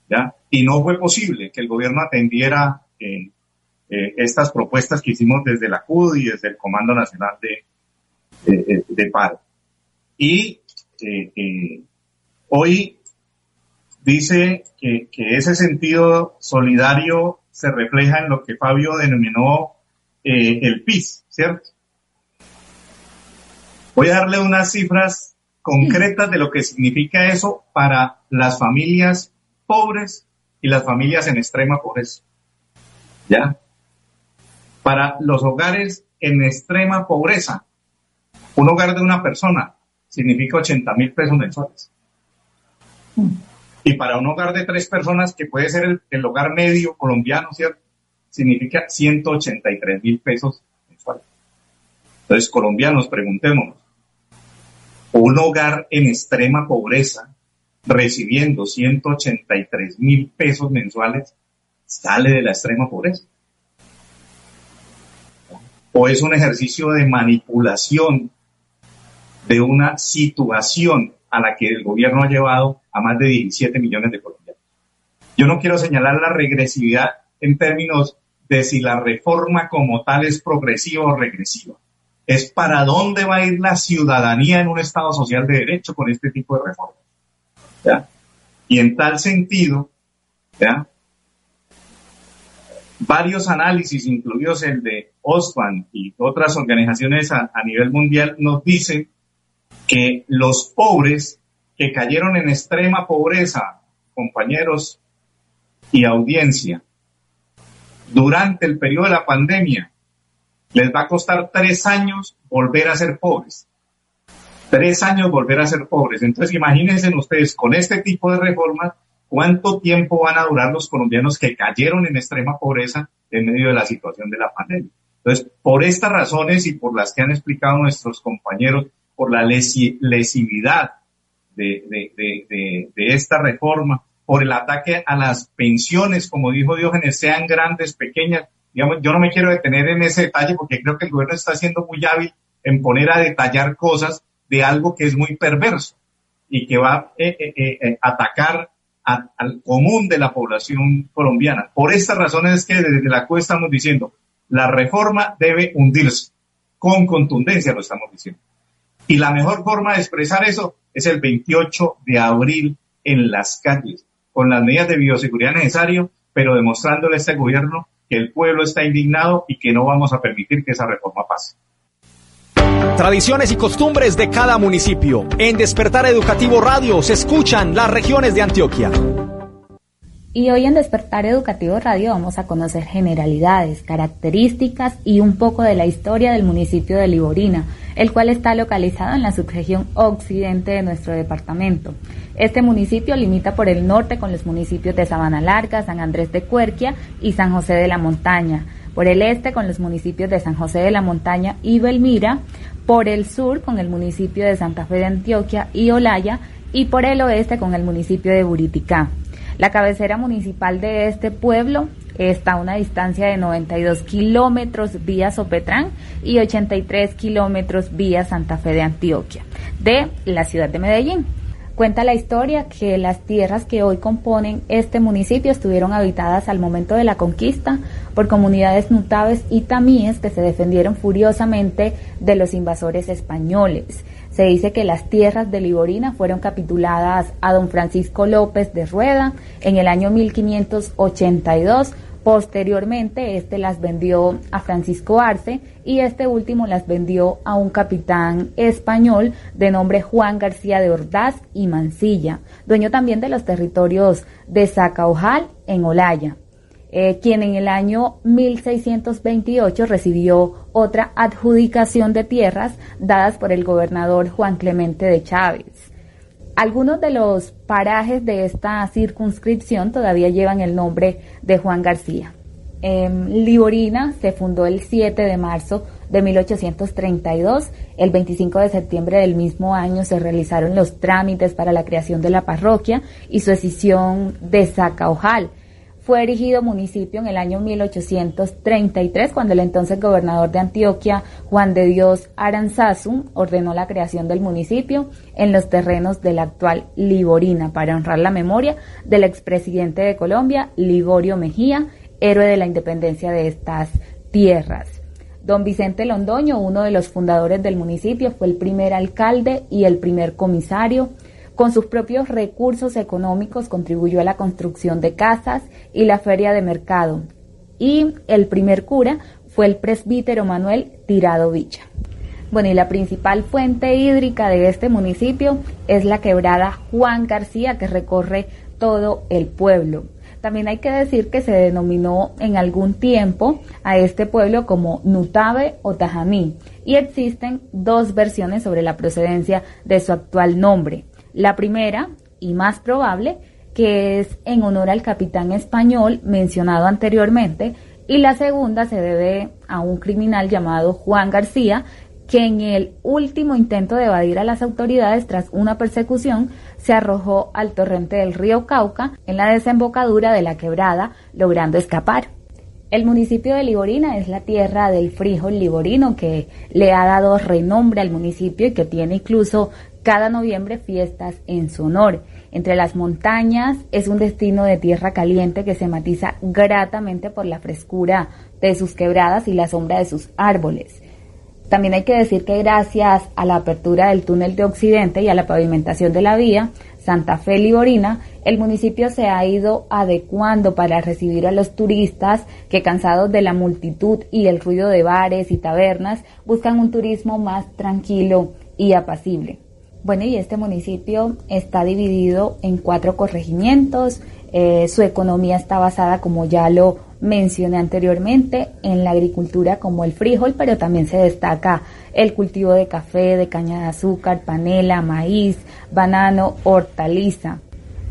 ¿Ya? Y no fue posible que el gobierno atendiera eh, estas propuestas que hicimos desde la CUD y desde el Comando Nacional de, de, de Paro. Y eh, eh, hoy dice que, ese sentido solidario se refleja en lo que Fabio denominó el PIS, ¿cierto? Voy a darle unas cifras concretas de lo que significa eso para las familias pobres y las familias en extrema pobreza. ¿Ya? Para los hogares en extrema pobreza, un hogar de una persona significa 80 mil pesos mensuales. Y para un hogar de tres personas, que puede ser el, hogar medio colombiano, ¿cierto? Significa 183 mil pesos mensuales. Entonces, colombianos, preguntémonos, un hogar en extrema pobreza recibiendo 183 mil pesos mensuales sale de la extrema pobreza. O es un ejercicio de manipulación de una situación a la que el gobierno ha llevado a más de 17 millones de colombianos. Yo no quiero señalar la regresividad en términos de si la reforma como tal es progresiva o regresiva. Es para dónde va a ir la ciudadanía en un Estado social de derecho con este tipo de reformas. Y en tal sentido, varios análisis, incluidos el de Osman y otras organizaciones a nivel mundial, nos dicen que los pobres que cayeron en extrema pobreza, compañeros y audiencia, durante el periodo de la pandemia, les va a costar tres años volver a ser pobres. Tres años volver a ser pobres. Entonces imagínense ustedes con este tipo de reformas, cuánto tiempo van a durar los colombianos que cayeron en extrema pobreza en medio de la situación de la pandemia. Entonces, por estas razones y por las que han explicado nuestros compañeros, por la lesividad de, de, esta reforma, por el ataque a las pensiones, como dijo Diógenes, sean grandes, pequeñas. Digamos, yo no me quiero detener en ese detalle porque creo que el gobierno está siendo muy hábil en poner a detallar cosas de algo que es muy perverso y que va a eh, eh, eh, atacar al común de la población colombiana. Por estas razones es que desde la CUE estamos diciendo, la reforma debe hundirse. Con contundencia lo estamos diciendo. Y la mejor forma de expresar eso es el 28 de abril en las calles, con las medidas de bioseguridad necesarias, pero demostrándole a este gobierno que el pueblo está indignado y que no vamos a permitir que esa reforma pase. Tradiciones y costumbres de cada municipio. En Despertar Educativo Radio se escuchan las regiones de Antioquia. Y hoy en Despertar Educativo Radio vamos a conocer generalidades, características y un poco de la historia del municipio de Liborina, el cual está localizado en la subregión occidente de nuestro departamento. Este municipio limita por el norte con los municipios de Sabana Larga, San Andrés de Cuerquia y San José de la Montaña, por el este con los municipios de San José de la Montaña y Belmira, por el sur con el municipio de Santa Fe de Antioquia y Olaya y por el oeste con el municipio de Buriticá. La cabecera municipal de este pueblo está a una distancia de 92 kilómetros vía Sopetrán y 83 kilómetros vía Santa Fe de Antioquia, de la ciudad de Medellín. Cuenta la historia que las tierras que hoy componen este municipio estuvieron habitadas al momento de la conquista por comunidades nutaves y tamíes que se defendieron furiosamente de los invasores españoles. Se dice que las tierras de Liborina fueron capituladas a don Francisco López de Rueda en el año 1582 Posteriormente, este las vendió a Francisco Arce y este último las vendió a un capitán español de nombre Juan García de Ordaz y Mansilla, dueño también de los territorios de Zacaojal en Olaya, eh, quien en el año 1628 recibió otra adjudicación de tierras dadas por el gobernador Juan Clemente de Chávez. Algunos de los parajes de esta circunscripción todavía llevan el nombre de Juan García. Em, Liborina se fundó el 7 de marzo de 1832. El 25 de septiembre del mismo año se realizaron los trámites para la creación de la parroquia y su escisión de Zacaojal fue erigido municipio en el año 1833 cuando el entonces gobernador de Antioquia, Juan de Dios Aranzazu, ordenó la creación del municipio en los terrenos de la actual Liborina para honrar la memoria del expresidente de Colombia, Liborio Mejía, héroe de la independencia de estas tierras. Don Vicente Londoño, uno de los fundadores del municipio, fue el primer alcalde y el primer comisario. Con sus propios recursos económicos contribuyó a la construcción de casas y la feria de mercado. Y el primer cura fue el presbítero Manuel Tirado Vicha. Bueno, y la principal fuente hídrica de este municipio es la quebrada Juan García, que recorre todo el pueblo. También hay que decir que se denominó en algún tiempo a este pueblo como Nutabe o Tajamí, y existen dos versiones sobre la procedencia de su actual nombre. La primera, y más probable, que es en honor al capitán español mencionado anteriormente, y la segunda se debe a un criminal llamado Juan García, que en el último intento de evadir a las autoridades tras una persecución se arrojó al torrente del río Cauca en la desembocadura de la quebrada, logrando escapar. El municipio de Liborina es la tierra del frijol liborino que le ha dado renombre al municipio y que tiene incluso cada noviembre fiestas en su honor. Entre las montañas es un destino de tierra caliente que se matiza gratamente por la frescura de sus quebradas y la sombra de sus árboles. También hay que decir que gracias a la apertura del túnel de Occidente y a la pavimentación de la vía Santa Fe Liborina, el municipio se ha ido adecuando para recibir a los turistas que cansados de la multitud y el ruido de bares y tabernas buscan un turismo más tranquilo y apacible. Bueno, y este municipio está dividido en cuatro corregimientos. Eh, su economía está basada, como ya lo mencioné anteriormente, en la agricultura como el frijol, pero también se destaca el cultivo de café, de caña de azúcar, panela, maíz, banano, hortaliza,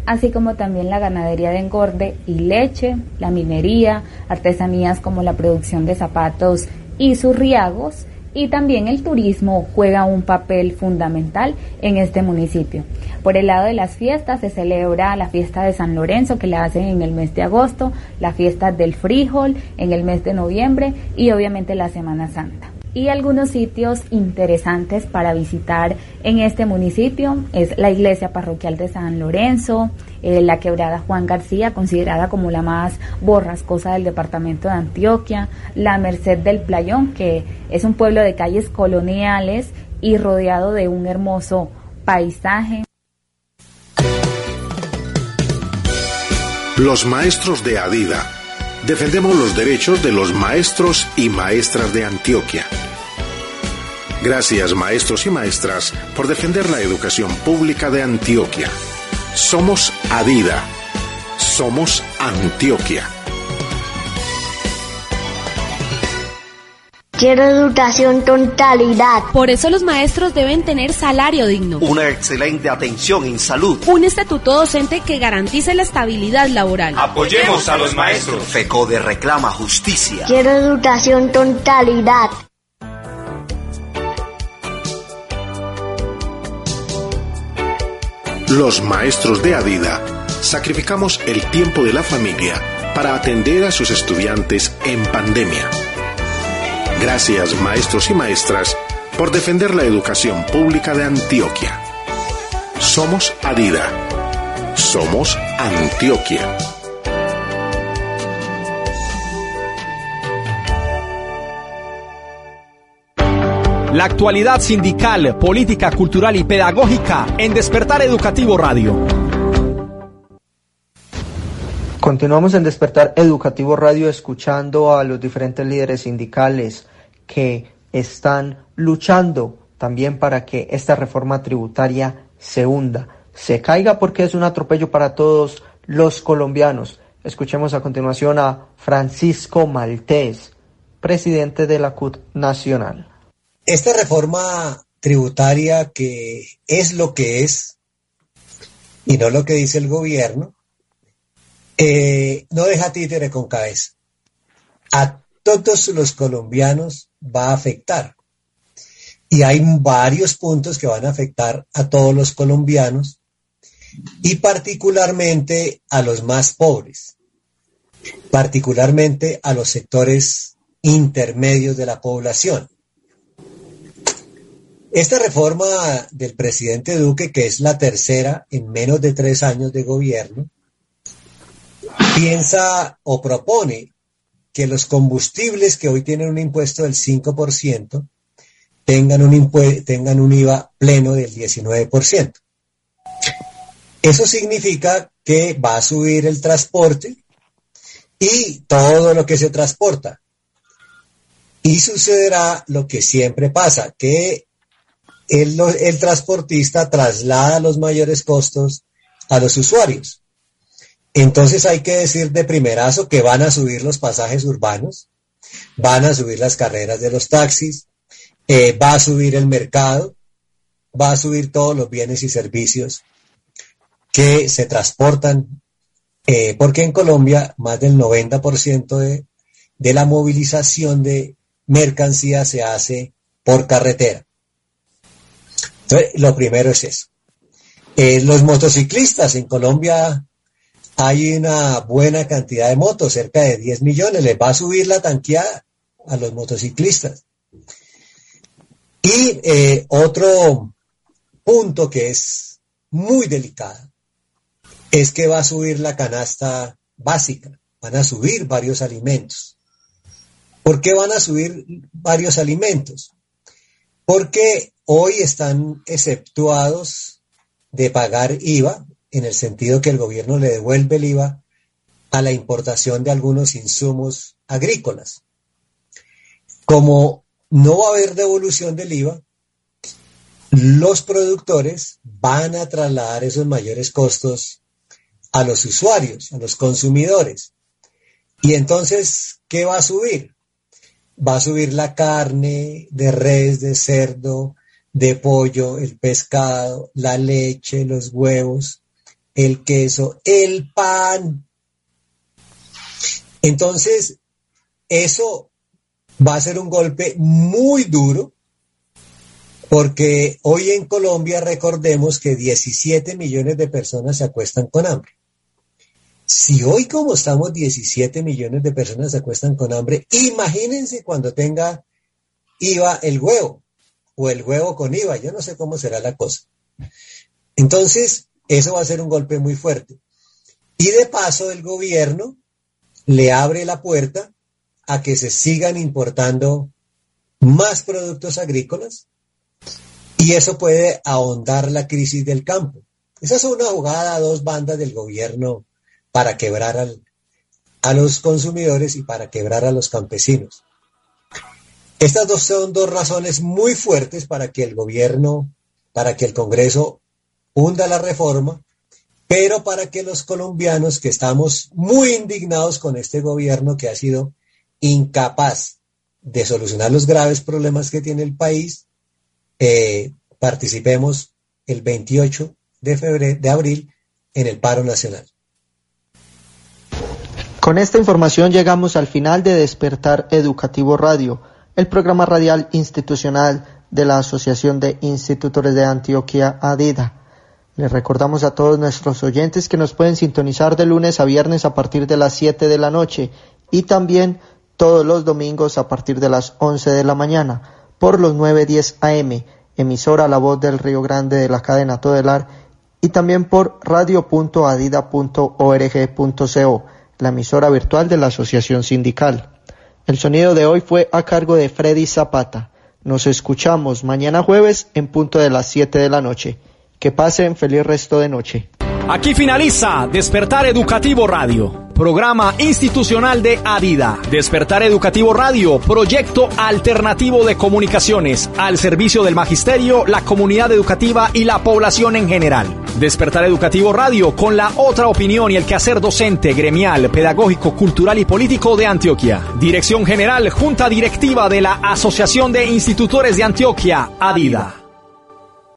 así como también la ganadería de engorde y leche, la minería, artesanías como la producción de zapatos y surriagos, y también el turismo juega un papel fundamental en este municipio. Por el lado de las fiestas se celebra la fiesta de San Lorenzo que la hacen en el mes de agosto, la fiesta del frijol en el mes de noviembre y obviamente la Semana Santa y algunos sitios interesantes para visitar en este municipio es la iglesia parroquial de San Lorenzo, eh, la quebrada Juan García, considerada como la más borrascosa del departamento de Antioquia, la Merced del Playón, que es un pueblo de calles coloniales y rodeado de un hermoso paisaje. Los maestros de Adida defendemos los derechos de los maestros y maestras de Antioquia. Gracias maestros y maestras por defender la educación pública de Antioquia. Somos Adida. Somos Antioquia. Quiero educación totalidad. Por eso los maestros deben tener salario digno. Una excelente atención en salud. Un estatuto docente que garantice la estabilidad laboral. Apoyemos a los maestros. FECODE reclama justicia. Quiero educación totalidad. Los maestros de Adida sacrificamos el tiempo de la familia para atender a sus estudiantes en pandemia. Gracias maestros y maestras por defender la educación pública de Antioquia. Somos Adida. Somos Antioquia. La actualidad sindical, política, cultural y pedagógica en Despertar Educativo Radio. Continuamos en Despertar Educativo Radio escuchando a los diferentes líderes sindicales que están luchando también para que esta reforma tributaria se hunda, se caiga porque es un atropello para todos los colombianos. Escuchemos a continuación a Francisco Maltés, presidente de la CUT Nacional. Esta reforma tributaria que es lo que es y no lo que dice el gobierno, eh, no deja títere con cabeza. A todos los colombianos va a afectar. Y hay varios puntos que van a afectar a todos los colombianos y particularmente a los más pobres, particularmente a los sectores intermedios de la población. Esta reforma del presidente Duque, que es la tercera en menos de tres años de gobierno, piensa o propone que los combustibles que hoy tienen un impuesto del 5% tengan un, tengan un IVA pleno del 19%. Eso significa que va a subir el transporte y todo lo que se transporta. Y sucederá lo que siempre pasa, que el, transportista traslada los mayores costos a los usuarios. Entonces hay que decir de primerazo que van a subir los pasajes urbanos, van a subir las carreras de los taxis, eh, va a subir el mercado, va a subir todos los bienes y servicios que se transportan, eh, porque en Colombia más del 90% de, de la movilización de mercancías se hace por carretera. Entonces, lo primero es eso. Eh, los motociclistas en Colombia hay una buena cantidad de motos, cerca de 10 millones, les va a subir la tanqueada a los motociclistas. Y eh, otro punto que es muy delicado es que va a subir la canasta básica, van a subir varios alimentos. ¿Por qué van a subir varios alimentos? Porque hoy están exceptuados de pagar IVA en el sentido que el gobierno le devuelve el IVA a la importación de algunos insumos agrícolas. Como no va a haber devolución del IVA, los productores van a trasladar esos mayores costos a los usuarios, a los consumidores. Y entonces, ¿qué va a subir? Va a subir la carne de res, de cerdo, de pollo, el pescado, la leche, los huevos, el queso, el pan. Entonces, eso va a ser un golpe muy duro porque hoy en Colombia recordemos que 17 millones de personas se acuestan con hambre. Si hoy como estamos 17 millones de personas se acuestan con hambre, imagínense cuando tenga IVA el huevo o el huevo con IVA, yo no sé cómo será la cosa. Entonces, eso va a ser un golpe muy fuerte. Y de paso el gobierno le abre la puerta a que se sigan importando más productos agrícolas y eso puede ahondar la crisis del campo. Esa es una jugada a dos bandas del gobierno para quebrar a los consumidores y para quebrar a los campesinos. Estas dos son dos razones muy fuertes para que el gobierno, para que el Congreso hunda la reforma, pero para que los colombianos que estamos muy indignados con este gobierno que ha sido incapaz de solucionar los graves problemas que tiene el país, eh, participemos el 28 de de abril, en el paro nacional. Con esta información llegamos al final de Despertar Educativo Radio, el programa radial institucional de la Asociación de Institutores de Antioquia, ADIDA. Les recordamos a todos nuestros oyentes que nos pueden sintonizar de lunes a viernes a partir de las 7 de la noche y también todos los domingos a partir de las 11 de la mañana por los 910 AM, emisora La Voz del Río Grande de la cadena Todelar y también por radio.adida.org.co, la emisora virtual de la Asociación Sindical. El sonido de hoy fue a cargo de Freddy Zapata. Nos escuchamos mañana jueves en punto de las 7 de la noche. Que pasen feliz resto de noche. Aquí finaliza Despertar Educativo Radio, programa institucional de Adida. Despertar Educativo Radio, proyecto alternativo de comunicaciones al servicio del magisterio, la comunidad educativa y la población en general. Despertar Educativo Radio con la otra opinión y el quehacer docente, gremial, pedagógico, cultural y político de Antioquia. Dirección General, Junta Directiva de la Asociación de Institutores de Antioquia, Adida.